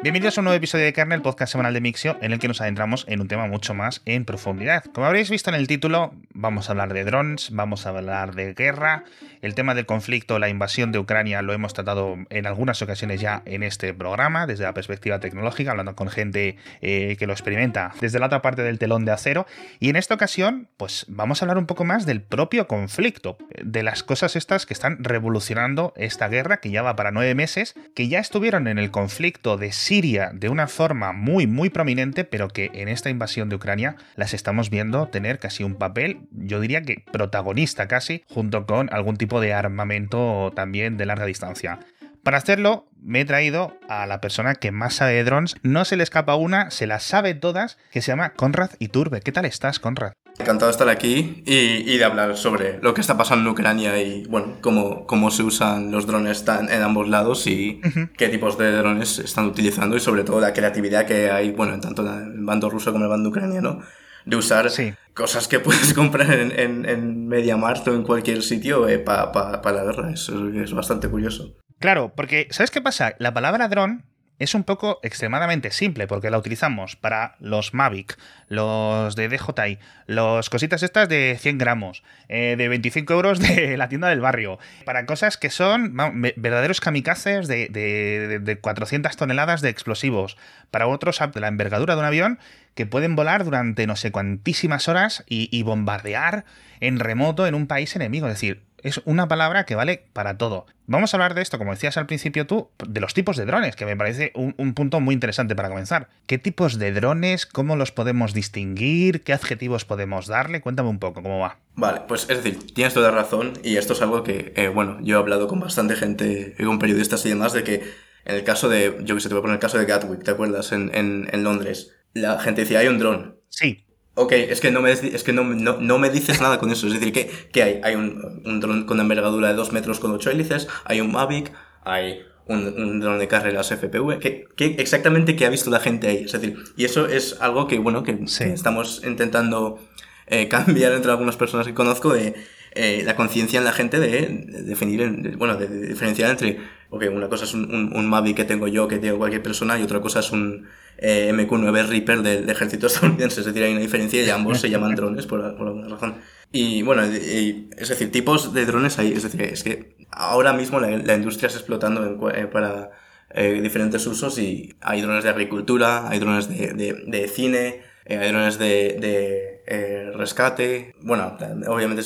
Bienvenidos a un nuevo episodio de Kernel, podcast semanal de Mixio, en el que nos adentramos en un tema mucho más en profundidad. Como habréis visto en el título, vamos a hablar de drones, vamos a hablar de guerra, el tema del conflicto, la invasión de Ucrania lo hemos tratado en algunas ocasiones ya en este programa, desde la perspectiva tecnológica, hablando con gente eh, que lo experimenta desde la otra parte del telón de acero. Y en esta ocasión, pues vamos a hablar un poco más del propio conflicto, de las cosas estas que están revolucionando esta guerra, que ya va para nueve meses, que ya estuvieron en el conflicto de Siria de una forma muy, muy prominente, pero que en esta invasión de Ucrania las estamos viendo tener casi un papel, yo diría que protagonista casi, junto con algún tipo de armamento también de larga distancia. Para hacerlo, me he traído a la persona que más sabe de drones, no se le escapa una, se las sabe todas, que se llama Conrad Iturbe. ¿Qué tal estás, Conrad? Encantado de estar aquí y, de hablar sobre lo que está pasando en Ucrania y, bueno, cómo, cómo se usan los drones en ambos lados y qué tipos de drones están utilizando y, sobre todo, la creatividad que hay, bueno, en tanto en el bando ruso como en el bando ucraniano, de usar cosas que puedes comprar en, en, en MediaMarkt o en cualquier sitio eh, para la guerra. Eso es bastante curioso. Claro, porque ¿sabes qué pasa? La palabra dron es un poco extremadamente simple porque la utilizamos para los Mavic, los de DJI, los cositas estas de 100 gramos, eh, de 25 euros de la tienda del barrio, para cosas que son verdaderos kamikazes de, de, 400 toneladas de explosivos, para otros de la envergadura de un avión que pueden volar durante no sé cuantísimas horas y, y bombardear en remoto en un país enemigo. Es decir, es una palabra que vale para todo. Vamos a hablar de esto, como decías al principio tú, de los tipos de drones, que me parece un, punto muy interesante para comenzar. ¿Qué tipos de drones? ¿Cómo los podemos distinguir? ¿Qué adjetivos podemos darle? Cuéntame un poco cómo va. Vale, pues es decir, tienes toda razón y esto es algo que, eh, bueno, yo he hablado con bastante gente, con periodistas y demás, de que en el caso de, yo que sé, te voy a poner el caso de Gatwick, ¿te acuerdas? En, en, en Londres. La gente decía, hay un dron. Sí. Ok, es que no me, es que no, no, me dices nada con eso. Es decir, ¿qué, qué hay? Hay un, un dron con una envergadura de 2 metros con 8 hélices, hay un Mavic, hay un, un dron de carreras FPV. ¿Qué, ¿Qué, exactamente qué ha visto la gente ahí? Es decir, y eso es algo que, bueno, que estamos intentando eh, cambiar entre algunas personas que conozco de eh, la conciencia en la gente de, definir, bueno, de, diferenciar entre, ok, una cosa es un, un, un Mavic que tengo yo, que tengo cualquier persona, y otra cosa es un eh, MQ-9 Reaper del, ejército estadounidense. Es decir, hay una diferencia y ambos se llaman drones por, alguna razón. Y bueno, es decir, tipos de drones hay. Es decir, es que ahora mismo la, industria está explotando eh, para eh, diferentes usos y hay drones de agricultura, hay drones de, cine, hay drones de, rescate. Bueno, obviamente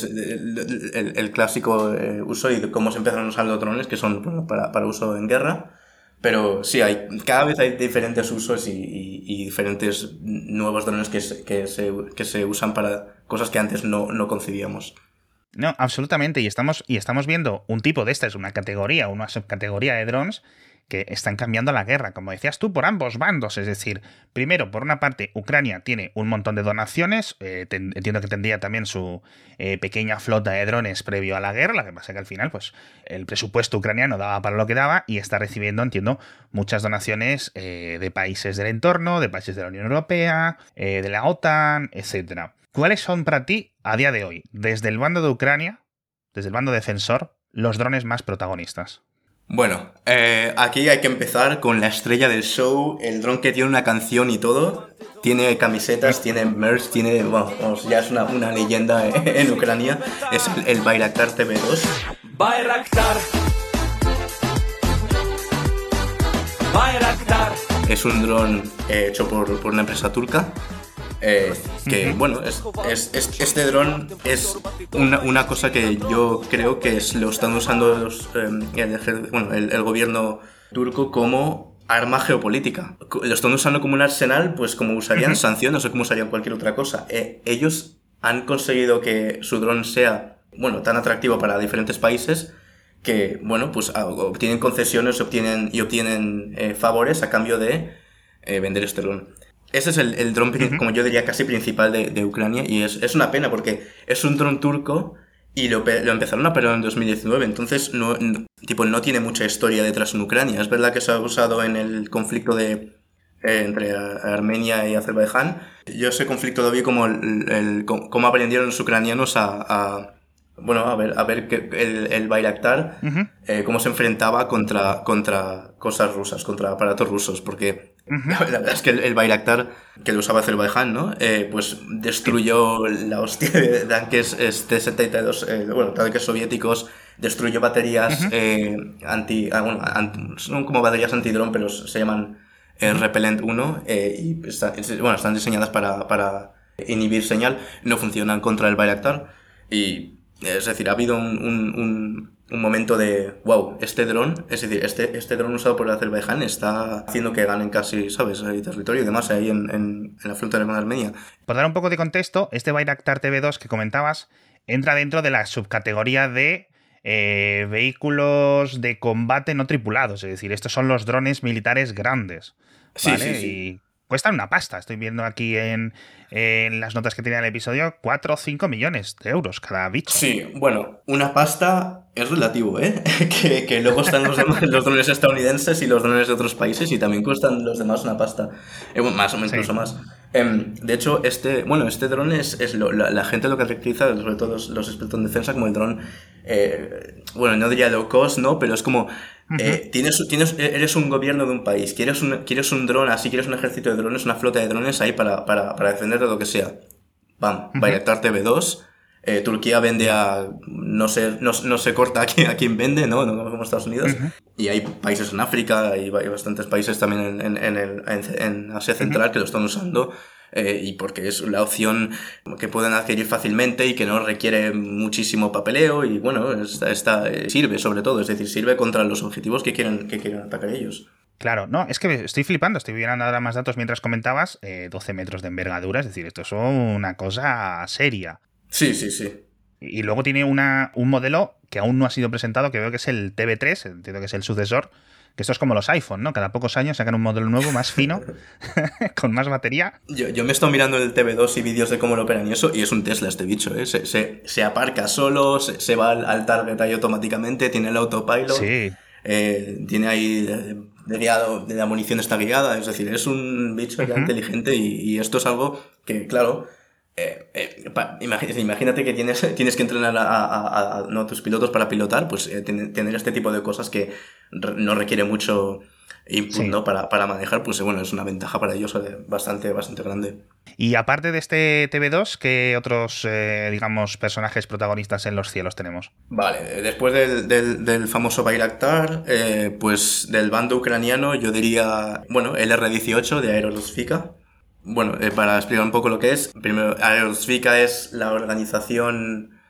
el, clásico uso y cómo se empezaron a usar los drones, que son para uso en guerra. Pero sí, hay, cada vez hay diferentes usos y, y, diferentes nuevos drones que se, que, se, que se usan para cosas que antes no, no concebíamos. No, absolutamente. Y estamos, y estamos viendo un tipo de esta, es una categoría, una subcategoría de drones que están cambiando la guerra, como decías tú, por ambos bandos. Es decir, primero, por una parte, Ucrania tiene un montón de donaciones, eh, entiendo que tendría también su eh, pequeña flota de drones previo a la guerra, lo que pasa que al final, pues, el presupuesto ucraniano daba para lo que daba y está recibiendo, entiendo, muchas donaciones eh, de países del entorno, de países de la Unión Europea, de la OTAN, etc. ¿Cuáles son para ti, a día de hoy, desde el bando de Ucrania, desde el bando defensor, los drones más protagonistas? Bueno, eh, aquí hay que empezar con la estrella del show, el dron que tiene una canción y todo. Tiene camisetas, tiene merch, tiene, bueno, ya es una, una leyenda en Ucrania. Es el, el Bayraktar TV2. Bayraktar. Bayraktar. Es un dron eh, hecho por, por una empresa turca eh, que bueno, es, es, este dron es una, una, cosa que yo creo que es, lo están usando los, em, el, bueno, el, gobierno turco como arma geopolítica. Lo están usando como un arsenal, pues como usarían sanciones o como usarían cualquier otra cosa. Eh, ellos han conseguido que su dron sea, bueno, tan atractivo para diferentes países que, bueno, pues ah, obtienen concesiones obtienen, y obtienen eh, favores a cambio de vender este dron. Ese es el, el dron, como yo diría, casi principal de, de Ucrania. Y es, es, una pena porque es un dron turco y lo, lo empezaron a pelear en 2019. Entonces, no, tipo, no tiene mucha historia detrás en Ucrania. Es verdad que se ha usado en el conflicto de, eh, entre Armenia y Azerbaiyán. Yo ese conflicto lo vi como el, cómo aprendieron los ucranianos a, a bueno, a ver, a ver que el, el Bayraktar, eh, cómo se enfrentaba contra, contra cosas rusas, contra aparatos rusos, porque la verdad es que el, el Bayraktar, que lo usaba Azerbaiyán, ¿no? Eh, pues destruyó la hostia de tanques este 72, eh, bueno, tanques soviéticos, destruyó baterías anti, ah, bueno, son como baterías antidrón, pero se llaman Repellent 1, y bueno, están diseñadas para, para inhibir señal, no funcionan contra el Bayraktar, y es decir, ha habido un, un, un, momento de, wow, este dron, es decir, este, este dron usado por Azerbaiyán está haciendo que ganen casi, ¿sabes?, el territorio y demás ahí en, en, en la frontera con Armenia. Por dar un poco de contexto, este Bayraktar TV2 que comentabas entra dentro de la subcategoría de eh, vehículos de combate no tripulados, es decir, estos son los drones militares grandes. ¿vale? Sí, sí, sí. Y cuestan una pasta. Estoy viendo aquí en, en las notas que tenía el episodio 4 o 5 millones de euros cada bicho. Sí, bueno, una pasta es relativo, ¿eh? que, que, luego están los, demás, los drones estadounidenses y los drones de otros países y también cuestan los demás una pasta. Eh, más o menos, incluso más. Eh, de hecho, este, bueno, este dron es, es lo, la, la, gente lo caracteriza, sobre todo los, los expertos en defensa, como el dron, eh, bueno, no diría low cost, ¿no? Pero es como eh, tienes, tienes, eres un gobierno de un país, quieres un, quieres un dron, así quieres un ejército de drones, una flota de drones ahí para, para, para defender de lo que sea. Bam, uh -huh. Bayraktar TV2. Eh, Turquía vende a. No sé, no, no se corta a quién, a quién vende, ¿no? No como Estados Unidos. Uh -huh. Y hay países en África, hay, hay bastantes países también en, en, en, el, en Asia Central -huh. que lo están usando. Eh, y porque es la opción que pueden adquirir fácilmente y que no requiere muchísimo papeleo y bueno, esta, esta eh, sirve sobre todo, es decir, sirve contra los objetivos que quieren, que quieren atacar ellos. Claro, no, es que estoy flipando, estoy viendo ahora más datos mientras comentabas, eh, 12 metros de envergadura, es decir, esto es una cosa seria. Sí, sí, sí. Y luego tiene una, un modelo que aún no ha sido presentado, que veo que es el TV3, entiendo que es el sucesor, que esto es como los iPhone, ¿no? Cada pocos años sacan un modelo nuevo, más fino, con más batería. Yo, yo, me he estado mirando el TV2 y vídeos de cómo lo operan y eso, y es un Tesla este bicho, ¿eh? Se, se, se aparca solo, se, se, va al, al target ahí automáticamente, tiene el autopilot. Sí. Eh, tiene ahí de guiado, de la munición está guiada, es decir, es un bicho ya uh -huh. inteligente y, y, esto es algo que, claro, eh, eh, pa, imagínate que tienes, tienes que entrenar a, a, a, no, tus pilotos para pilotar, pues eh, tener este tipo de cosas que no requiere mucho input sí. ¿no? para, para manejar, pues bueno, es una ventaja para ellos bastante, bastante grande. Y aparte de este TV2, ¿qué otros, digamos, personajes protagonistas en los cielos tenemos? Vale, después del, del, del famoso Bayraktar, eh, pues del bando ucraniano, yo diría, bueno, el R-18 de Aerosfika bueno, eh, para explicar un poco lo que es, primero, Aerosfika es la organización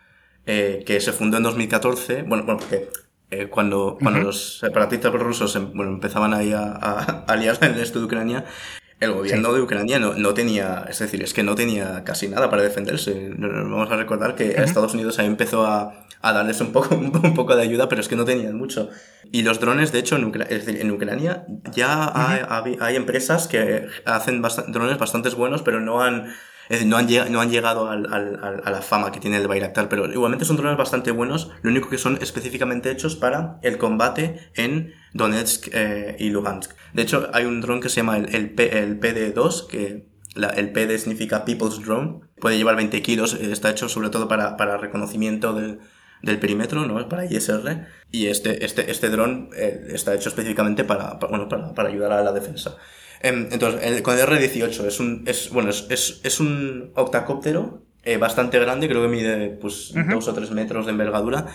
eh, que se fundó en 2014, bueno, bueno porque eh, cuando, cuando uh -huh. los separatistas rusos em, bueno, empezaban ahí a, a, a aliarse en el este de Ucrania, el gobierno sí. de Ucrania no, no, tenía, es decir, es que no tenía casi nada para defenderse. Vamos a recordar que uh -huh. Estados Unidos ahí empezó a, a darles un poco, un poco de ayuda, pero es que no tenían mucho. Y los drones, de hecho, en, Ucra decir, en Ucrania ya uh -huh. hay, empresas que hacen bast drones bastante buenos, pero no han, es decir, no han, no han llegado al, al, a la fama que tiene el Bayraktar, pero igualmente son drones bastante buenos, lo único que son específicamente hechos para el combate en Donetsk eh, y Lugansk. De hecho, hay un dron que se llama el, el, P, el PD2, que la, el PD significa People's Drone, puede llevar 20 kilos, eh, está hecho sobre todo para, para reconocimiento del, del perímetro, ¿no? Para ISR. Y este, este, este dron eh, está hecho específicamente para, para, bueno, para, para ayudar a la defensa. Eh, entonces, el, con el R18 es un, es, bueno, es, es, es un octacóptero eh, bastante grande, creo que mide pues uh -huh. dos o tres metros de envergadura.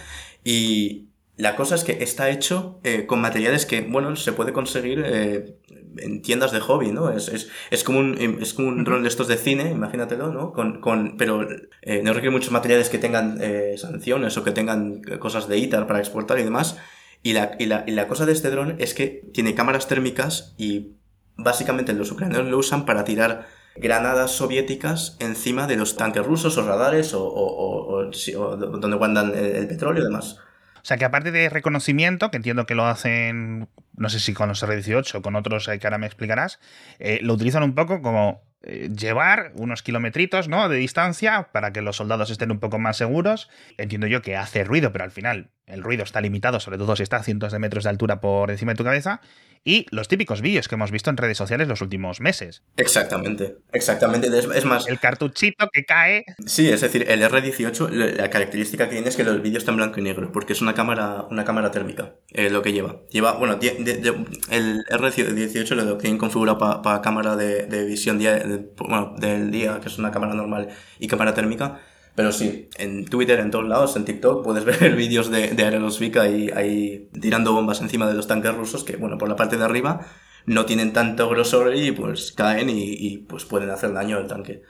Y la cosa es que está hecho eh, con materiales que, bueno, se puede conseguir eh, en tiendas de hobby, ¿no? Es, es, es como un, es como un dron de estos de cine, imagínatelo, ¿no? Con, con, pero eh, no requiere muchos materiales que tengan sanciones o que tengan cosas de ITAR para exportar y demás. Y la, y, la, y la cosa de este dron es que tiene cámaras térmicas y básicamente los ucranianos lo usan para tirar granadas soviéticas encima de los tanques rusos o radares o, o, o, o, o donde guardan el, el petróleo y demás. Sea que aparte de reconocimiento, que entiendo que lo hacen, no sé si con los R18 o con otros que ahora me explicarás, eh, lo utilizan un poco como eh, llevar unos kilometritos ¿no? de distancia para que los soldados estén un poco más seguros. Entiendo yo que hace ruido, pero al final el ruido está limitado, sobre todo si está a cientos de metros de altura por encima de tu cabeza, y los típicos vídeos que hemos visto en redes sociales los últimos meses. Exactamente, exactamente. Es, más... El cartuchito que cae. Sí, es decir, el R18, la característica que tiene es que los vídeos están blanco y negro, porque es una cámara, una cámara térmica, eh, lo que lleva. Lleva, bueno, el R18 lo tienen configurado para cámara de, visión día, bueno, del día, que es una cámara normal, y cámara térmica pero sí, en Twitter, en todos lados, en TikTok, puedes ver vídeos de, de Aerosvik ahí, ahí tirando bombas encima de los tanques rusos que, bueno, por la parte de arriba no tienen tanto grosor y pues caen y, pues pueden hacer daño al tanque.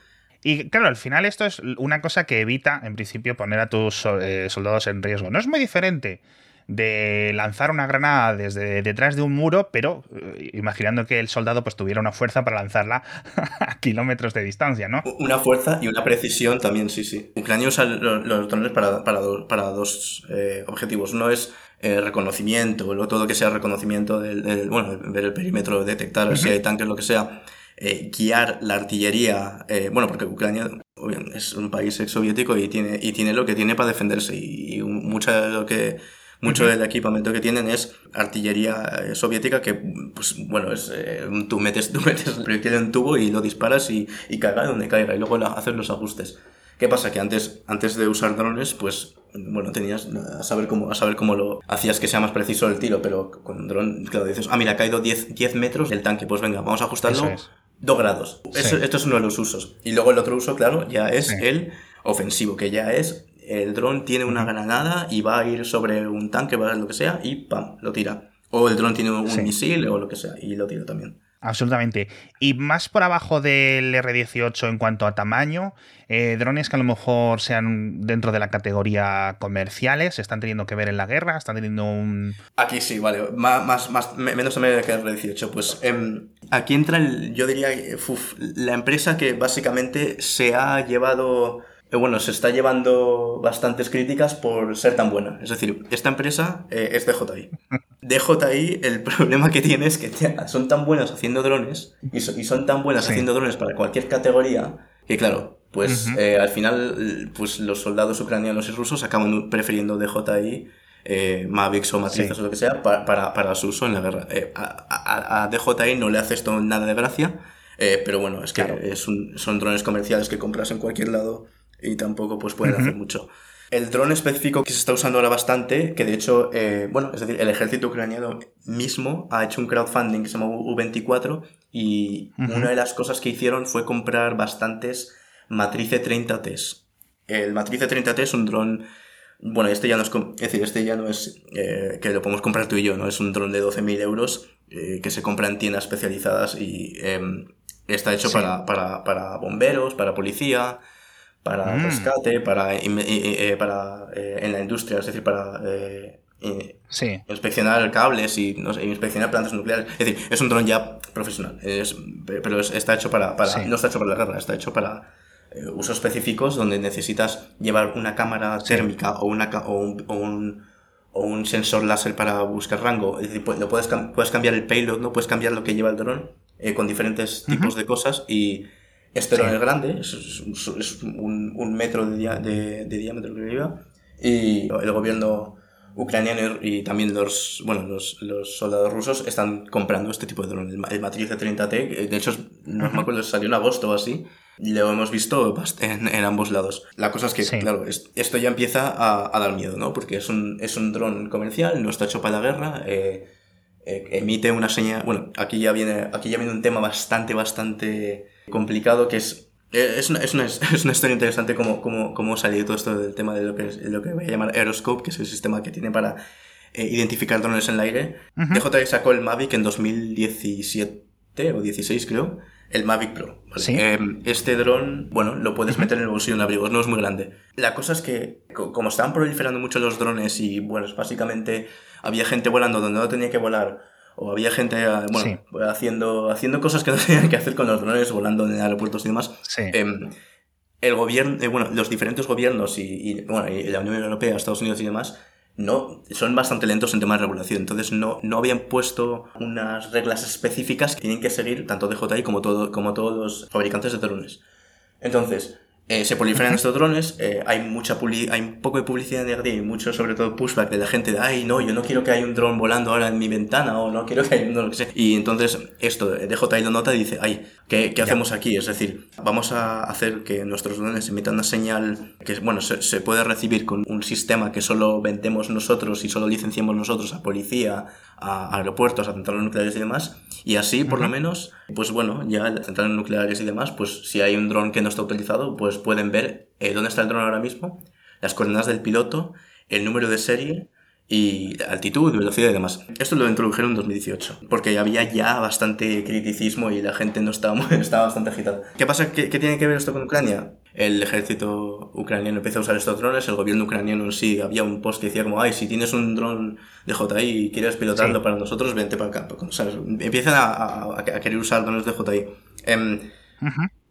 Y claro, al final esto es una cosa que evita, en principio, poner a tus eh, soldados en riesgo. No es muy diferente de lanzar una granada desde detrás de un muro, pero eh, imaginando que el soldado pues tuviera una fuerza para lanzarla a kilómetros de distancia, ¿no? Una fuerza y una precisión también, sí, sí. Ucrania usa los, drones para, para, para dos eh, objetivos. Uno es eh, reconocimiento, o todo que sea reconocimiento del, bueno, ver el perímetro, detectar si hay tanques, lo que sea. guiar la artillería, bueno, porque Ucrania es un país ex soviético y tiene, y tiene lo que tiene para defenderse y, y mucho de lo que mucho del equipamiento que tienen es artillería eh, soviética que, pues bueno, es, eh, tú, metes, tú metes el proyectil en un tubo y lo disparas y, y caiga donde caiga y luego haces los ajustes. ¿Qué pasa? Que antes, antes de usar drones, pues, bueno, tenías a saber cómo, a saber cómo lo hacías que sea más preciso el tiro, pero con un dron, claro, dices, ah, mira, ha caído 10, 10 metros del tanque, pues venga, vamos a ajustarlo 2 grados. esto es uno de los usos. Y luego el otro uso, claro, ya es el ofensivo, que ya es el dron tiene una granada y va a ir sobre un tanque, va a lo que sea, y ¡pam! lo tira. O el dron tiene un misil o lo que sea, y lo tira también. Absolutamente. Y más por abajo del R18 en cuanto a tamaño, eh, drones que a lo mejor sean dentro de la categoría comerciales, están teniendo que ver en la guerra, están teniendo un... Aquí sí, vale, más, más, menos o menos que el R18. Pues em, aquí entra, el, yo diría, la empresa que básicamente se ha llevado eh, bueno, se está llevando bastantes críticas por ser tan buena. Es decir, esta empresa eh, es DJI. DJI, el problema que tiene es que son tan buenas haciendo drones y, son tan buenas haciendo drones para cualquier categoría que, claro, pues eh, al final pues los soldados ucranianos y rusos acaban prefiriendo DJI eh, Mavics o matrices o lo que sea para, para, su uso en la guerra. a, a, DJI no le hace esto nada de gracia, pero bueno, es que es un, son drones comerciales que compras en cualquier lado y tampoco pues pueden hacer mucho. El dron específico que se está usando ahora bastante, que de hecho, eh, bueno, es decir, el ejército ucraniano mismo ha hecho un crowdfunding que se llama U24 y una de las cosas que hicieron fue comprar bastantes Matrice 30Ts. El Matrice 30T es un dron, bueno, este ya no es, es decir, este ya no es eh, que lo podemos comprar tú y yo, ¿no? Es un dron de 12.000 euros eh, que se compra en tiendas especializadas y em, está hecho para, para, para bomberos, para policía, para mm. rescate, para, eh, para eh, en la industria, es decir, para eh, inspeccionar cables y no sé, inspeccionar plantas nucleares. Es decir, es un dron ya profesional, es, pero está hecho para, para no está hecho para la guerra, está hecho para usos específicos donde necesitas llevar una cámara térmica o, una, o, un, o, un, o un sensor láser para buscar rango. Es decir, lo puedes, puedes cambiar el payload, no puedes cambiar lo que lleva el dron con diferentes tipos de cosas y este dron es grande, es, un, metro de, de, diámetro que lleva. Y el gobierno ucraniano y también los, bueno, los, soldados rusos están comprando este tipo de dron. El, Matriz 30T, de hecho, no me acuerdo, salió en agosto o así. Lo hemos visto en, en, ambos lados. La cosa es que, claro, esto ya empieza a, dar miedo, ¿no? Porque es un, es un dron comercial, no está hecho para la guerra, eh, eh, emite una señal. Bueno, aquí ya viene, aquí ya viene un tema bastante, bastante complicado que es eh, es una, es una, es una historia interesante cómo, cómo, cómo salió todo esto del tema de lo que, es, lo que voy a llamar Aeroscope, que es el sistema que tiene para eh, identificar drones en el aire. DJI sacó el Mavic en 2017 o 16 creo, el Mavic Pro. Em, este dron, bueno, lo puedes meter en el bolsillo en abrigo, no es muy grande. La cosa es que, como estaban proliferando mucho los drones y, bueno, básicamente había gente volando donde no tenía que volar o había gente eh, bueno, haciendo, haciendo cosas que no tenían que hacer con los drones, volando en aeropuertos y demás. Em, el gobierno, eh, bueno, los diferentes gobiernos y, bueno, y la Unión Europea, Estados Unidos y demás, no, son bastante lentos en temas de regulación. Entonces no, no habían puesto unas reglas específicas que tienen que seguir tanto DJI como, todo, como todos los fabricantes de drones. Entonces, eh, se proliferan estos drones, eh, hay mucha hay un poco de publicidad negativa y mucho sobre todo pushback de la gente de, ay, no, yo no quiero que haya un dron volando ahora en mi ventana o no quiero que haya un dron. Y entonces esto, DJ lo nota y dice, ay, ¿qué, qué hacemos aquí? Es decir, vamos a hacer que nuestros drones emitan una señal que, bueno, se, se puede recibir con un sistema que solo vendemos nosotros y solo licenciamos nosotros a policía, a aeropuertos, a centrales nucleares y demás. Y así, por lo menos, pues bueno, ya centrales nucleares y demás, pues si hay un dron que no está utilizado, pues pueden ver eh, dónde está el dron ahora mismo, las coordenadas del piloto, el número de serie y altitud, velocidad y demás. Esto lo introdujeron en 2018, porque había ya bastante criticismo y la gente no estaba, estaba bastante agitada. ¿Qué pasa? ¿Qué, ¿Qué, tiene que ver esto con Ucrania? El ejército ucraniano empezó a usar estos drones, el gobierno ucraniano en sí, había un post que decía como, ay, si tienes un dron de JI y quieres pilotarlo para nosotros, vente para acá. ¿sabes? Empiezan a, a, a, querer usar drones de JI. Eh,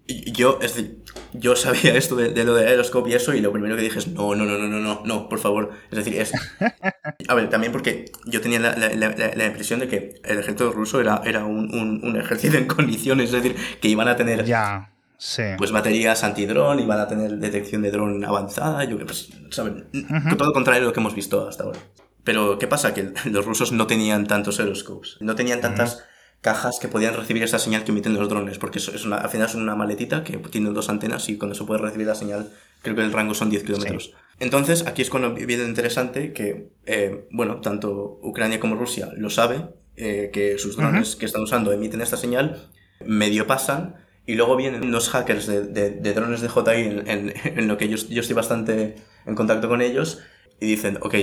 yo, es decir, yo sabía esto de, de, lo de Aeroscope y eso, y lo primero que dije es, no, no, no, no, no, no, no, por favor. Es decir, es... A ver, también porque yo tenía la, la, la, la impresión de que el ejército ruso era, era un, un, un, ejército en condiciones, es decir, que iban a tener... Ya. Sí. Pues baterías antidrón, iban a tener detección de dron avanzada, yo que pues, ¿saben? Uh -huh. Todo lo contrario de lo que hemos visto hasta ahora. Pero, ¿qué pasa? Que los rusos no tenían tantos aeroscopes, no tenían tantas... Uh -huh cajas que podían recibir esa señal que emiten los drones, porque es una, al final es una maletita que tiene dos antenas y cuando se puede recibir la señal, creo que el rango son 10 kilómetros. Sí. Entonces, aquí es cuando viene interesante que, eh, bueno, tanto Ucrania como Rusia lo sabe, eh, que sus drones uh -huh. que están usando emiten esta señal, medio pasan, y luego vienen unos hackers de, de, de drones de JI en, en, en, lo que yo, yo estoy bastante en contacto con ellos, y dicen, ok,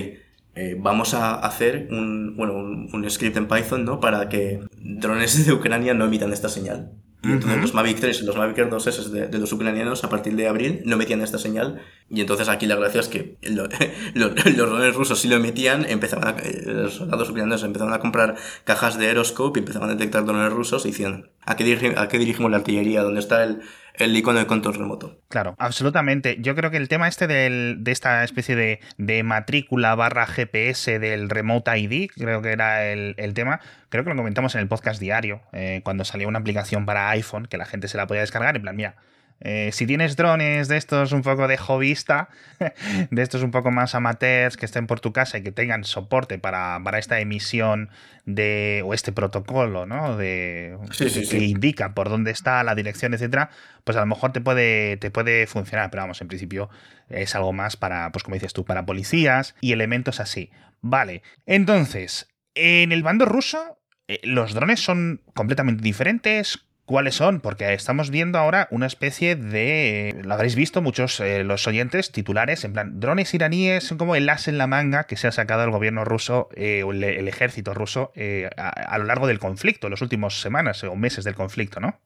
eh, vamos a hacer un, bueno, un, un, script en Python, ¿no? Para que drones de Ucrania no emitan esta señal. Y entonces uh -huh. los Mavic 3 y los Mavic Air 2S de, de, los ucranianos a partir de abril no metían esta señal. Y entonces aquí la gracia es que lo, lo, los drones rusos sí lo emitían, empezaban a, eh, los soldados ucranianos empezaban a comprar cajas de Aeroscope y empezaban a detectar drones rusos y decían, ¿a qué, dirigimos, a qué dirigimos la artillería? ¿Dónde está el, el icono de control remoto. Claro, absolutamente. Yo creo que el tema este del, de esta especie de, de, matrícula barra GPS del Remote ID, creo que era el, el, tema, creo que lo comentamos en el podcast diario, eh, cuando salió una aplicación para iPhone que la gente se la podía descargar, en plan, mira, eh, si tienes drones de estos un poco de hobbyista, de estos un poco más amateurs que estén por tu casa y que tengan soporte para, para esta emisión de o este protocolo, ¿no? De sí, sí, que sí. indica por dónde está la dirección, etcétera, pues a lo mejor te puede te puede funcionar, pero vamos, en principio es algo más para, pues como dices tú, para policías y elementos así. Vale. Entonces, en el bando ruso eh, los drones son completamente diferentes ¿Cuáles son? Porque estamos viendo ahora una especie de. Lo habréis visto muchos eh, los oyentes titulares, en plan, drones iraníes son como el as en la manga que se ha sacado el gobierno ruso eh, o el, ejército ruso eh, a, lo largo del conflicto, las últimas semanas o meses del conflicto, ¿no?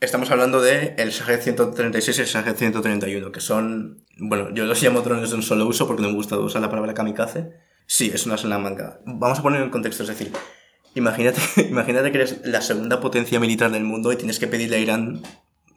Estamos hablando de el Shahed 136 y el Shahed 131, que son. Bueno, yo los llamo drones de un solo uso porque no me gusta usar la palabra kamikaze. Sí, es una as en la manga. Vamos a poner en contexto, es decir, Imagínate, imagínate que eres la segunda potencia militar del mundo y tienes que pedirle a Irán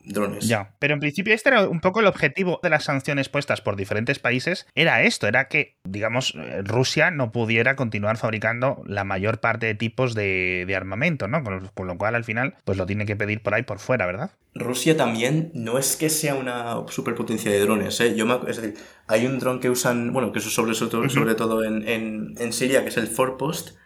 drones. Ya, pero en principio este era un poco el objetivo de las sanciones puestas por diferentes países, era esto, era que, digamos, Rusia no pudiera continuar fabricando la mayor parte de tipos de, de armamento, ¿no? Con lo, con lo, cual al final, pues lo tiene que pedir por ahí por fuera, ¿verdad? Rusia también no es que sea una superpotencia de drones, ¿eh? Yo me, es decir, hay un dron que usan, bueno, que eso sobre, sobre, uh -huh. sobre todo en, en, en Siria, que es el Forpost,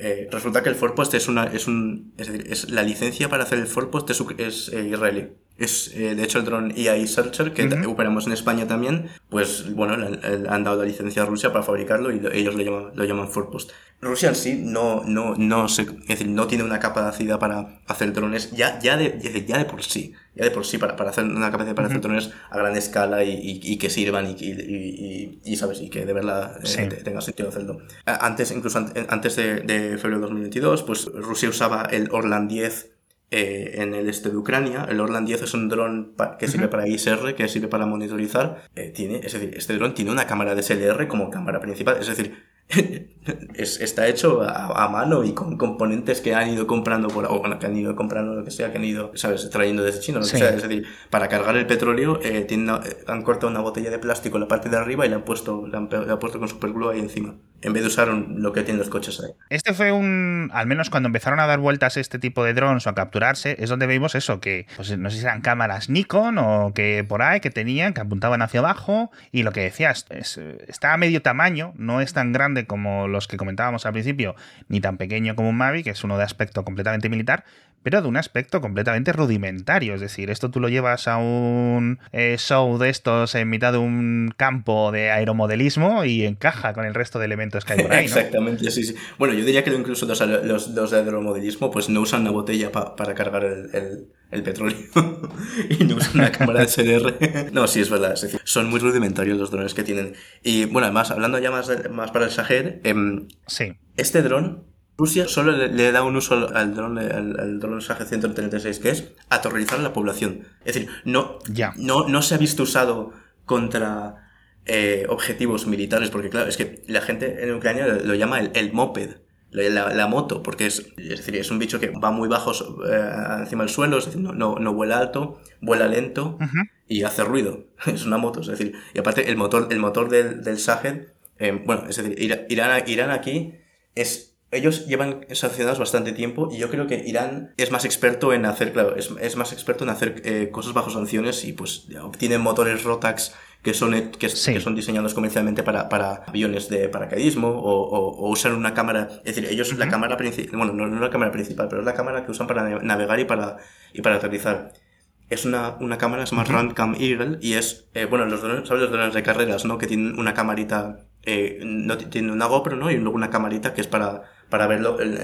eh, resulta que el forepost es una es un es decir es la licencia para hacer el forepost es, es eh, israelí es eh, de hecho el dron EI Searcher que uh -huh. operamos en España también pues bueno le, le, han dado la licencia a Rusia para fabricarlo y lo, ellos lo llaman lo llaman forepost Rusia en sí no no no se, es decir no tiene una capacidad para hacer drones ya ya de ya de por sí ya de por sí para, para hacer una capacidad para uh -huh. hacer drones a gran escala y, y, y que sirvan y, y, y, sabes y que de verdad eh, tenga sentido hacerlo antes incluso antes de, de febrero de 2022 pues Rusia usaba el Orlan 10 eh, en el este de Ucrania. El Orlan 10 es un dron que sirve uh -huh. para ISR, que sirve para monitorizar. Eh, tiene, es decir, este dron tiene una cámara de SLR como cámara principal. Es decir, es, está hecho a, a, mano y con componentes que han ido comprando por, o bueno, que han ido comprando lo que sea, que han ido, sabes, trayendo desde China, lo sí. que sea. Es decir, para cargar el petróleo, eh, una, han cortado una botella de plástico en la parte de arriba y la han puesto, la han, la han puesto con superglue ahí encima. En vez de usar lo que tienen los coches ahí. Este fue un, al menos cuando empezaron a dar vueltas este tipo de drones o a capturarse, es donde vimos eso, que pues no sé si eran cámaras Nikon o que por ahí que tenían, que apuntaban hacia abajo y lo que decías, está a medio tamaño, no es tan grande como los que comentábamos al principio, ni tan pequeño como un Mavic, que es uno de aspecto completamente militar, pero de un aspecto completamente rudimentario. Es decir, esto tú lo llevas a un eh, show de estos en mitad de un campo de aeromodelismo y encaja con el resto de elementos que hay por ahí. Exactamente, sí, sí. Bueno, yo diría que incluso los, los, de aeromodelismo pues no usan una botella para cargar el, petróleo y no usan una cámara de SLR. no, sí, es verdad. Es decir, son muy rudimentarios los drones que tienen. Y bueno, además, hablando ya más, más para el Sahel, em, sí. este dron Rusia solo le, da un uso al dron, al, dron SAG-136, que es aterrorizar a la población. Es decir, no, no, no se ha visto usado contra eh, objetivos militares, porque claro, es que la gente en Ucrania lo, llama el, moped. La, moto, porque es, es decir, es un bicho que va muy bajo eh, encima del suelo, es decir, no, no, vuela alto, vuela lento y hace ruido. Es una moto, es decir, y aparte el motor, el motor del, del eh, bueno, es decir, Irán, Irán aquí es ellos llevan sancionados bastante tiempo y yo creo que Irán es más experto en hacer, claro, es, más experto en hacer eh, cosas bajo sanciones y pues obtienen motores Rotax que son, que, son diseñados comercialmente para, para, aviones de paracaidismo o, o, usar una cámara, es decir, ellos la cámara principal, bueno, no, no la cámara principal, pero es la cámara que usan para navegar y para, y para aterrizar. Es una, una cámara, se llama uh Eagle, y es, eh, bueno, los drones, ¿sabes los drones de carreras, no? Que tienen una camarita, eh, no tienen una GoPro, ¿no? Y luego una camarita que es para, para verlo, el,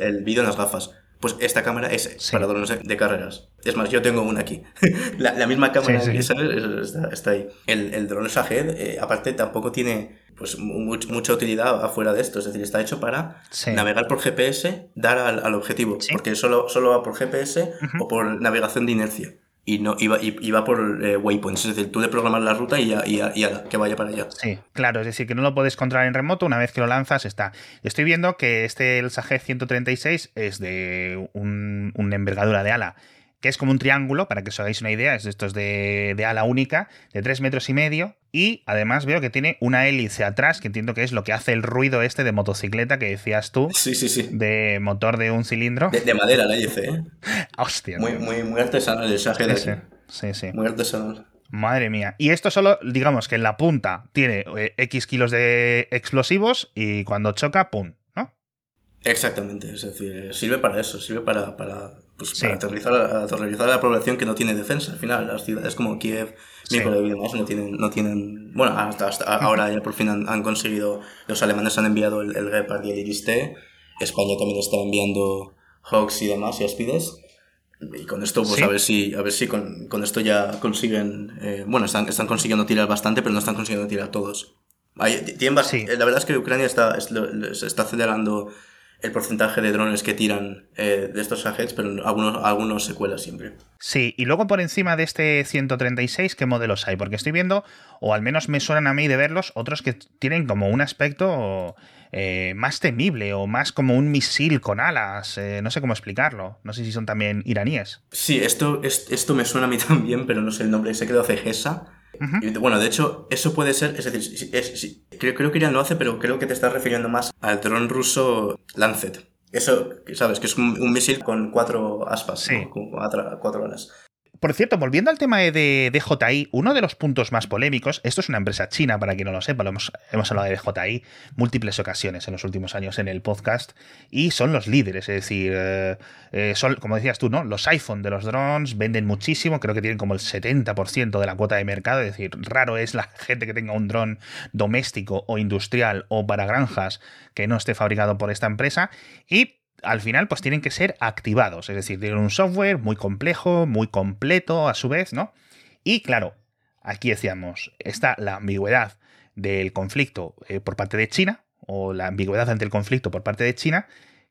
el, vídeo en las gafas. Pues esta cámara es para drones de carreras. Es más, yo tengo una aquí. la, misma cámara que sale está, ahí. El, el drone Shahed, eh, aparte, tampoco tiene pues mucha utilidad afuera de esto. Es decir, está hecho para navegar por GPS, dar al, objetivo. Porque solo, solo va por GPS o por navegación de inercia y no iba, iba por eh, waypoints, es decir, tú le programas la ruta y ya, y, que vaya para allá. Sí, claro, es decir, que no lo puedes controlar en remoto, una vez que lo lanzas está. Estoy viendo que este el Sage 136 es de un, una envergadura de ala que es como un triángulo, para que os hagáis una idea, es de estos de, de ala única, de 3 metros y medio, y además veo que tiene una hélice atrás, que entiendo que es lo que hace el ruido este de motocicleta que decías tú, sí, sí, sí. de motor de un cilindro. De, madera la hélice, ¿eh? Hostia. Muy, muy, muy artesanal el Sage de sí, sí, sí. Muy artesanal. Madre mía. Y esto solo, digamos que en la punta tiene eh, X kilos de explosivos y cuando choca, ¡pum! ¿no? Exactamente. Es decir, sirve para eso, sirve para, para pues para aterrizar, aterrizar, a la población que no tiene defensa. Al final, las ciudades como Kiev, sí. y demás no tienen, no tienen, bueno, hasta, ahora ya por fin han, conseguido, los alemanes han enviado el, el Gepard y el Iris-T, España también está enviando Hawks y demás y Aspides. Y con esto, pues a ver si, a ver si con, con esto ya consiguen, eh, bueno, están, están consiguiendo tirar bastante, pero no están consiguiendo tirar todos. Hay, tienen, La verdad es que Ucrania está, está acelerando el porcentaje de drones que tiran eh, de estos Shaheds, pero algunos, algunos se cuelan siempre. Sí, y luego por encima de este 136, ¿qué modelos hay? Porque estoy viendo, o al menos me suenan a mí de verlos, otros que tienen como un aspecto eh, más temible o más como un misil con alas. Eh, no sé cómo explicarlo. No sé si son también iraníes. Sí, esto, esto me suena a mí también, pero no sé el nombre. Se quedó Cegesa bueno, de hecho, eso puede ser, es decir, creo, creo, que Irán lo hace, pero creo que te estás refiriendo más al dron ruso Lancet. Eso, sabes, que es un, misil con cuatro aspas, con cuatro alas. Por cierto, volviendo al tema de DJI, uno de los puntos más polémicos, esto es una empresa china, para quien no lo sepa, lo hemos, hablado de DJI múltiples ocasiones en los últimos años en el podcast, y son los líderes, es decir, eh, eh, son, como decías tú, ¿no? Los iPhone de los drones venden muchísimo, creo que tienen como el 70% de la cuota de mercado, es decir, raro es la gente que tenga un dron doméstico o industrial o para granjas que no esté fabricado por esta empresa, y al final pues tienen que ser activados, es decir, tienen un software muy complejo, muy completo a su vez, ¿no? Y claro, aquí decíamos, está la ambigüedad del conflicto eh, por parte de China, o la ambigüedad ante el conflicto por parte de China,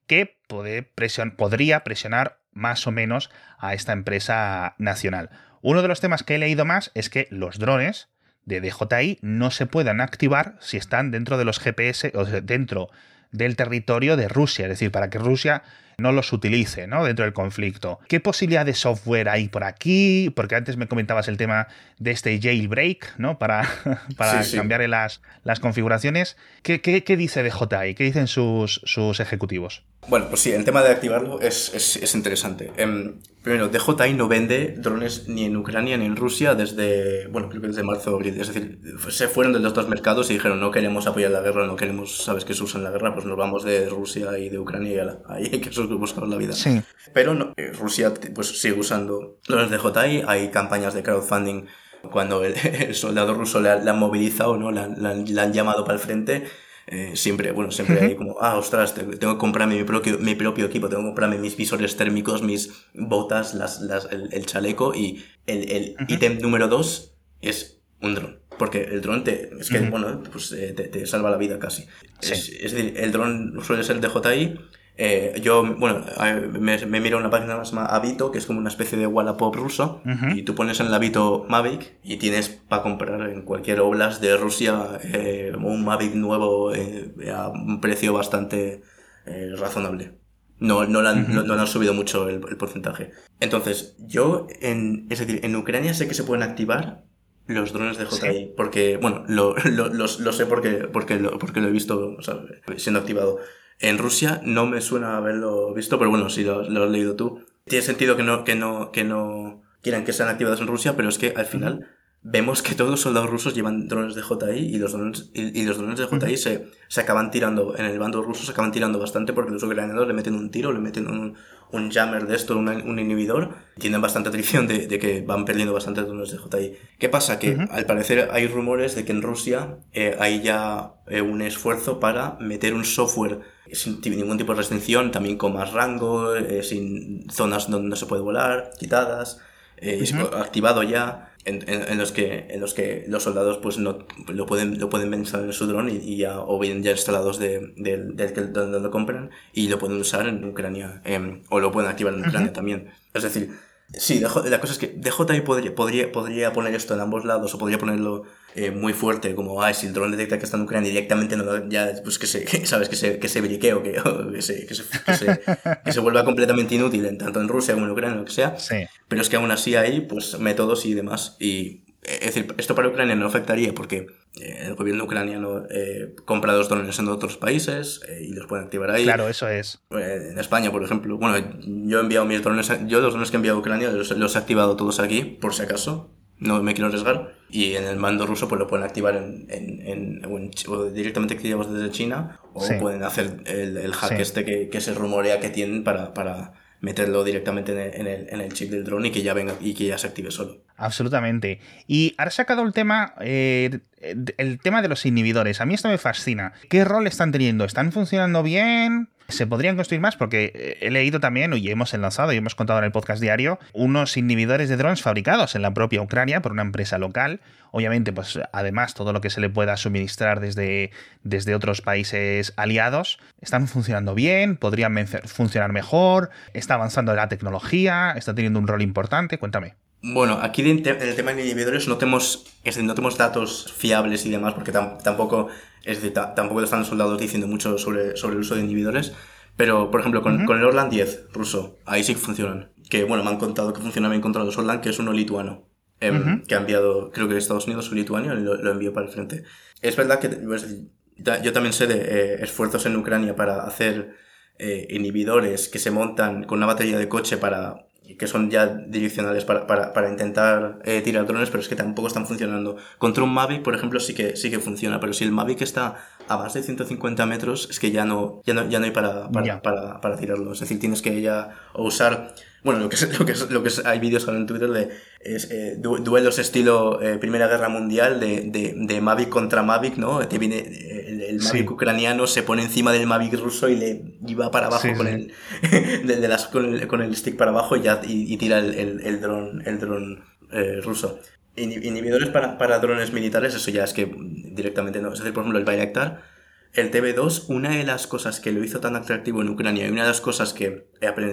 que podría presionar más o menos a esta empresa nacional. Uno de los temas que he leído más es que los drones de DJI no se puedan activar si están dentro de los GPS o dentro del territorio de Rusia, es decir, para que Rusia no los utilice ¿no? dentro del conflicto. ¿Qué posibilidad de software hay por aquí? Porque antes me comentabas el tema de este jailbreak, ¿no? Para, para cambiar las, las configuraciones. ¿Qué, qué, qué dice DJI? ¿Qué dicen sus, sus ejecutivos? Bueno, pues sí, el tema de activarlo es, es, es interesante. Em, primero, DJI no vende drones ni en Ucrania ni en Rusia desde, bueno, creo que desde marzo o abril. Es decir, se fueron de los dos mercados y dijeron no queremos apoyar la guerra, no queremos, sabes que se usa en la guerra, pues nos vamos de Rusia y de Ucrania y ahí hay que buscar la vida. Sí. Pero no, eh, Rusia pues sigue usando drones DJI, hay campañas de crowdfunding cuando el, soldado ruso le, han movilizado, ¿no? Le, le han llamado para el frente eh, siempre, bueno, siempre hay como, ah, ostras, tengo que comprarme mi propio, mi propio equipo, tengo que comprarme mis visores térmicos, mis botas, las, las, el, chaleco y el, el ítem número dos es un dron. Porque el dron te, es que, bueno, pues eh, te, te, salva la vida casi. Es, es, decir, el dron suele ser DJI eh, yo, bueno, me, me, miro una página que se llama Avito, que es como una especie de Wallapop ruso, y tú pones en el Avito Mavic y tienes para comprar en cualquier oblast de Rusia eh, un Mavic nuevo eh, a un precio bastante eh, razonable. No, no, han, no, han subido mucho el, porcentaje. Entonces, yo, en, es decir, en Ucrania sé que se pueden activar los drones de JI, porque, bueno, lo, lo, lo, sé porque, porque, lo, porque lo he visto siendo activado. En Rusia no me suena haberlo visto, pero bueno, si lo, has leído tú. Tiene sentido que no, que no, que no quieran que sean activados en Rusia, pero es que al final vemos que todos los soldados rusos llevan drones de JI y los drones, y, los drones de JI se, se, acaban tirando, en el bando ruso se acaban tirando bastante porque los ucranianos le meten un tiro, le meten un, un jammer de esto, un, un inhibidor, tienen bastante atrición de, de, que van perdiendo bastante drones de JI. ¿Qué pasa? Que al parecer hay rumores de que en Rusia eh, hay ya eh, un esfuerzo para meter un software sin ningún tipo de restricción, también con más rango, eh, sin zonas donde no se puede volar, quitadas, eh, activado ya. En, en, los que en los que los soldados pues no lo pueden lo pueden instalar en su dron y, ya o bien ya instalados de, del donde lo compran y lo pueden usar en Ucrania em, o lo pueden activar en Ucrania también es decir Sí, la cosa es que DJI podría, podría, podría poner esto en ambos lados o podría ponerlo eh, muy fuerte, como, ah, si el dron detecta que está en Ucrania directamente, no, ya, pues que se, sabes, que se, que se brique o que, que, se, que, se, que, se, vuelva completamente inútil, en, tanto en Rusia como en Ucrania, lo que sea. Sí. Pero es que aún así hay, pues, métodos y demás. Y, es decir, esto para Ucrania no afectaría porque eh, el gobierno ucraniano eh, compra dos drones en otros países eh, y los puede activar ahí. Claro, eso es. en España, por ejemplo. Bueno, yo he enviado mis drones, yo los drones que he enviado a Ucrania los, he activado todos aquí, por si acaso. No me quiero arriesgar. Y en el mando ruso pues lo pueden activar en, en, o directamente desde China o pueden hacer el, el hack este que, que se rumorea que tienen para, para meterlo directamente en el, en el, chip del drone y que ya venga y que ya se active solo. Absolutamente. Y has sacado el tema, eh, el tema de los inhibidores. A mí esto me fascina. ¿Qué rol están teniendo? ¿Están funcionando bien? ¿Se podrían construir más? Porque eh, he leído también, y hemos enlazado y hemos contado en el podcast diario, unos inhibidores de drones fabricados en la propia Ucrania por una empresa local. Obviamente, pues además todo lo que se le pueda suministrar desde, desde otros países aliados, están funcionando bien, podrían funcionar mejor, está avanzando la tecnología, está teniendo un rol importante. Cuéntame. Bueno, aquí en el tema de inhibidores no tenemos, no tenemos datos fiables y demás, porque tampoco, es decir, tampoco están los soldados diciendo mucho sobre, sobre el uso de inhibidores. Pero, por ejemplo, con, el Orlan 10 ruso, ahí sí que funcionan. Que, bueno, me han contado que funciona bien contra los Orlan, que es uno lituano. Em, que ha enviado, creo que de Estados Unidos o lituano, y lo, lo envió para el frente. Es verdad que pues, yo también sé de eh, esfuerzos en Ucrania para hacer eh, inhibidores que se montan con una batería de coche para que son ya direccionales para, para, para intentar eh, tirar drones, pero es que tampoco están funcionando. Contra un Mavic, por ejemplo, sí que, sí que funciona, pero si el Mavic está a más de 150 metros, es que ya no, ya no, ya no hay para, para, para, para tirarlo. Es decir, tienes que ya usar bueno, lo que es, lo que es, lo que es, hay vídeos en Twitter de es, eh, duelos estilo eh, Primera Guerra Mundial de, de, de, Mavic contra Mavic, ¿no? Que viene el, el Mavic ucraniano se pone encima del Mavic ruso y le va para abajo con, El, de, las, con, el, con el stick para abajo y ya y, tira el, el, el dron, el dron eh, ruso. Inhibidores para, para drones militares, eso ya es que directamente no. Es decir, por ejemplo, el Bayraktar el TB2, una de las cosas que lo hizo tan atractivo en Ucrania y una de las cosas que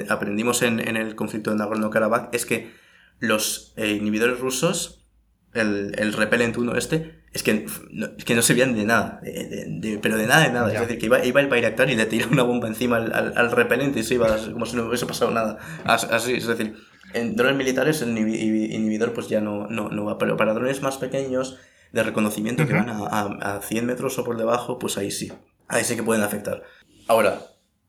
aprendimos en, el conflicto de Nagorno-Karabaj es que los eh, inhibidores rusos, el, el Repellent 1 este, es que no, es que no servían de nada, pero de nada, de nada. Es decir, que iba, iba el Bayraktar y le tiraba una bomba encima al, al, repelente y se iba como si no hubiese pasado nada. Así, es decir, en drones militares el inhibidor pues ya no, no, no va, pero para drones más pequeños de reconocimiento que van a, a, a 100 metros o por debajo, pues ahí sí, ahí sí que pueden afectar. Ahora,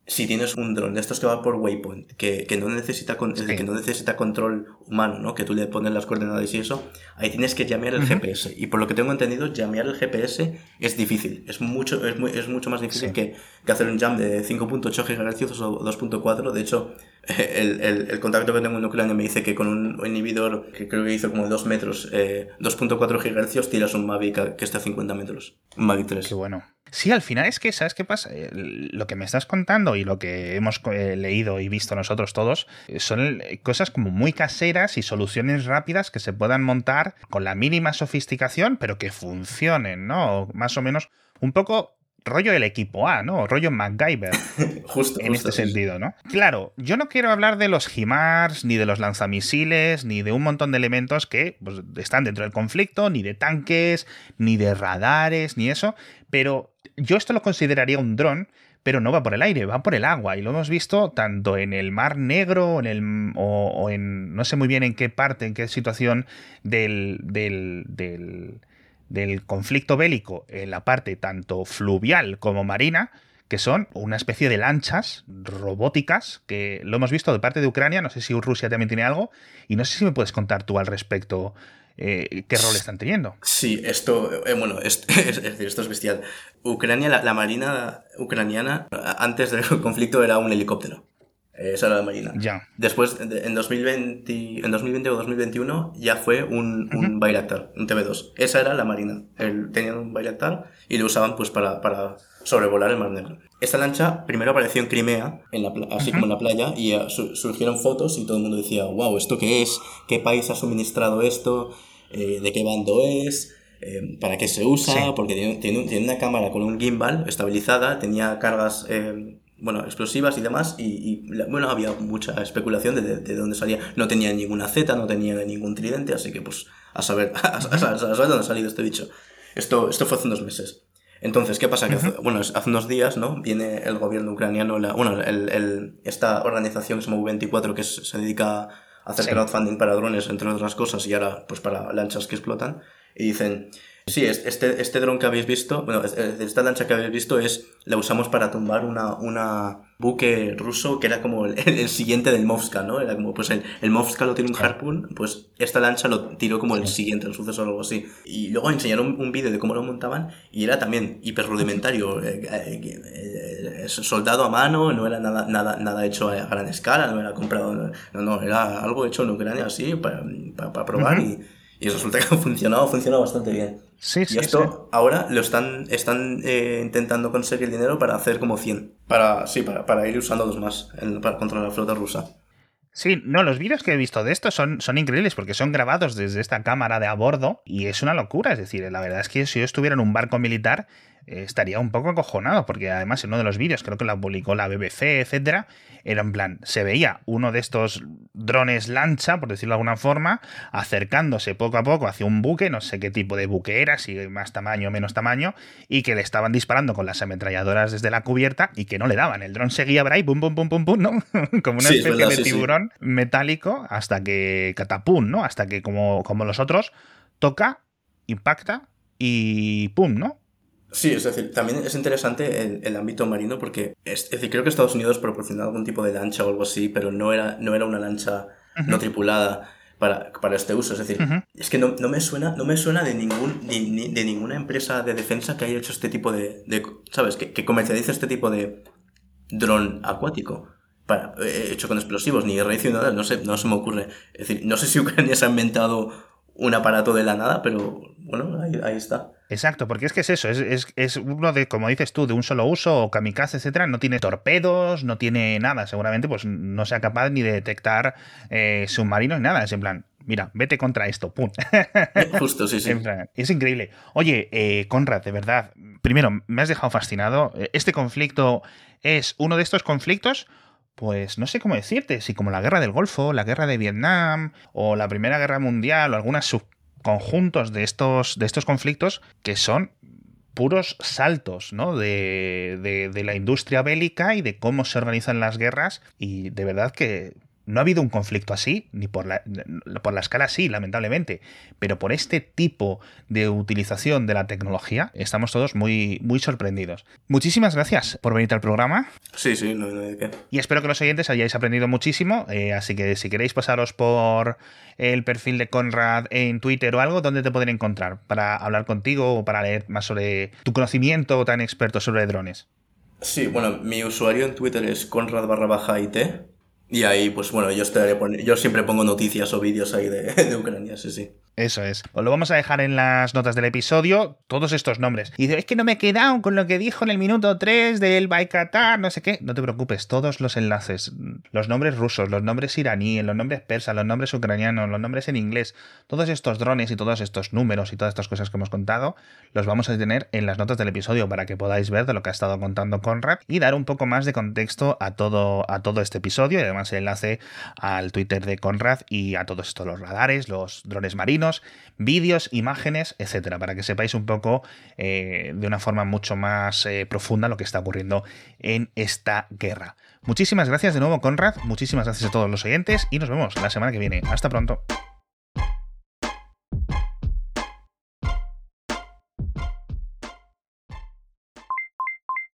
si tienes un dron de estos que va por waypoint, que, que no necesita que no necesita control humano, ¿no? Que tú le pones las coordenadas y eso, ahí tienes que llamear el GPS. Y por lo que tengo entendido, llamear el GPS es difícil. Es mucho, es, muy, es mucho más difícil que, que, hacer un jam de 5.8 GHz o 2.4. De hecho, el, el, contacto que tengo en Ucrania me dice que con un inhibidor que creo que hizo como de 2 metros, eh, 2.4 GHz, tiras un Mavic que está a 50 metros. Un Mavic 3. Qué bueno. Sí, al final es que, ¿sabes qué pasa? Eh, lo que me estás contando y lo que hemos eh, leído y visto nosotros todos eh, son cosas como muy caseras y soluciones rápidas que se puedan montar con la mínima sofisticación, pero que funcionen, ¿no? Más o menos un poco rollo el equipo A, ¿no? Rollo MacGyver. justo. En este sentido, ¿no? Claro, yo no quiero hablar de los HIMARS, ni de los lanzamisiles, ni de un montón de elementos que pues, están dentro del conflicto, ni de tanques, ni de radares, ni eso, pero yo esto lo consideraría un dron, pero no va por el aire, va por el agua. Y lo hemos visto tanto en el Mar Negro en el, o, en no sé muy bien en qué parte, en qué situación del, del, del, del conflicto bélico, en la parte tanto fluvial como marina, que son una especie de lanchas robóticas, que lo hemos visto de parte de Ucrania, no sé si Rusia también tiene algo, y no sé si me puedes contar tú al respecto eh, qué rol están teniendo. Sí, esto, eh, bueno, es, esto es bestial. Ucrania, la, marina ucraniana, antes del conflicto era un helicóptero. Eh, esa era la marina. Ya. Después, en 2020, en 2020 o 2021, ya fue un, un Bayraktar, un TV2. Esa era la marina. tenían un Bayraktar y lo usaban pues para, para sobrevolar el Mar Negro. Esta lancha primero apareció en Crimea, en la, así como en la playa, y surgieron fotos y todo el mundo decía, wow, ¿esto qué es? ¿Qué país ha suministrado esto? Eh, ¿De qué bando es? Eh, ¿Para qué se usa? Porque tiene, tiene, una cámara con un gimbal estabilizada, tenía cargas... Eh, bueno, explosivas y demás, y, bueno, había mucha especulación de, de, dónde salía. No tenía ninguna Z, no tenía ningún tridente, así que pues a saber, a, saber dónde ha salido este bicho. Esto, esto fue hace unos meses. Entonces, ¿qué pasa? Que hace, bueno, hace unos días, ¿no? Viene el gobierno ucraniano, la, bueno, el, el, esta organización que se llama U24 que se dedica a hacer crowdfunding para drones, entre otras cosas, y ahora, pues para lanchas que explotan, y dicen, Sí, este, este dron que habéis visto, bueno, esta lancha que habéis visto es, la usamos para tumbar una, una buque ruso que era como el, siguiente del Movska, ¿no? Era como, pues el, el Movska lo tiene un harpoon, pues esta lancha lo tiró como el siguiente, el suceso o algo así. Y luego enseñaron un, vídeo de cómo lo montaban y era también hiper rudimentario, eh, eh, eh, soldado a mano, no era nada, nada, nada hecho a gran escala, no era comprado, no, no, era algo hecho en Ucrania así para, para, probar y y resulta que ha funcionado, ha funcionado bastante bien. Sí, y esto ahora lo están, están eh, intentando conseguir dinero para hacer como 100. Para, sí, para, para ir usando dos más para, contra la flota rusa. Sí, no, los vídeos que he visto de esto son, son increíbles porque son grabados desde esta cámara de a bordo y es una locura. Es decir, la verdad es que si yo estuviera en un barco militar eh, estaría un poco acojonado, porque además en uno de los vídeos, creo que lo publicó la BBC, etcétera, era en plan, se veía uno de estos drones lancha, por decirlo de alguna forma, acercándose poco a poco hacia un buque, no sé qué tipo de buque era, si más tamaño o menos tamaño, y que le estaban disparando con las ametralladoras desde la cubierta y que no le daban. El dron seguía por ahí, pum, pum, pum, pum, pum, ¿no? como una especie de tiburón metálico hasta que catapum, ¿no? Hasta que como, como los otros, toca, impacta y pum, ¿no? Sí, es decir, también es interesante el, el ámbito marino porque, es, decir, creo que Estados Unidos proporcionaba algún tipo de lancha o algo así, pero no era, no era una lancha no tripulada para, para, este uso. Es decir, es que no, no, me suena, no me suena de, ningún, de, de, ninguna empresa de defensa que haya hecho este tipo de, de ¿sabes? Que, que, comercialice este tipo de dron acuático. Para, eh, hecho con explosivos, ni raíz nada, no sé, no se me ocurre. Es decir, no sé si Ucrania se ha inventado un aparato de la nada, pero bueno, ahí, ahí está. Exacto, porque es que es eso, es, es, uno de, como dices tú, de un solo uso, o kamikaze, etcétera, no tiene torpedos, no tiene nada, seguramente pues no sea capaz ni de detectar eh, submarinos ni nada, es en plan, mira, vete contra esto, pum. Justo, sí, sí. es increíble. Oye, eh, Conrad, de verdad, primero, me has dejado fascinado, este conflicto es uno de estos conflictos pues no sé cómo decirte, si como la guerra del Golfo, la guerra de Vietnam, o la Primera Guerra Mundial, o alguna sub conjuntos de estos, de estos conflictos que son puros saltos de, de, la industria bélica y de cómo se organizan las guerras. Y de verdad que no ha habido un conflicto así, ni por la, por la escala sí, lamentablemente, pero por este tipo de utilización de la tecnología estamos todos muy, muy sorprendidos. Muchísimas gracias por venir al programa. Sí, sí, no, no hay qué. Y espero que los oyentes hayáis aprendido muchísimo, eh, así que si queréis pasaros por el perfil de Conrad en Twitter o algo, ¿dónde te pueden encontrar para hablar contigo o para leer más sobre tu conocimiento tan experto sobre drones? Sí, bueno, mi usuario en Twitter es Conrad barra baja IT. Y ahí, pues bueno, yo, estaré yo siempre pongo noticias o vídeos ahí de, de Ucrania, sí, sí. Eso es. Os lo vamos a dejar en las notas del episodio, todos estos nombres. Y es que no me he quedado con lo que dijo en el minuto 3 del Baikatar, no sé qué. No te preocupes, todos los enlaces, los nombres rusos, los nombres iraníes, los nombres persas, los nombres ucranianos, los nombres en inglés, todos estos drones y todos estos números y todas estas cosas que hemos contado, los vamos a tener en las notas del episodio para que podáis ver de lo que ha estado contando Conrad y dar un poco más de contexto a todo, a todo este episodio y además el enlace al Twitter de Conrad y a todos estos los radares, los drones marinos vídeos, imágenes, etcétera, para que sepáis un poco eh, de una forma mucho más eh, profunda lo que está ocurriendo en esta guerra. Muchísimas gracias de nuevo, Conrad. Muchísimas gracias a todos los oyentes y nos vemos la semana que viene. Hasta pronto.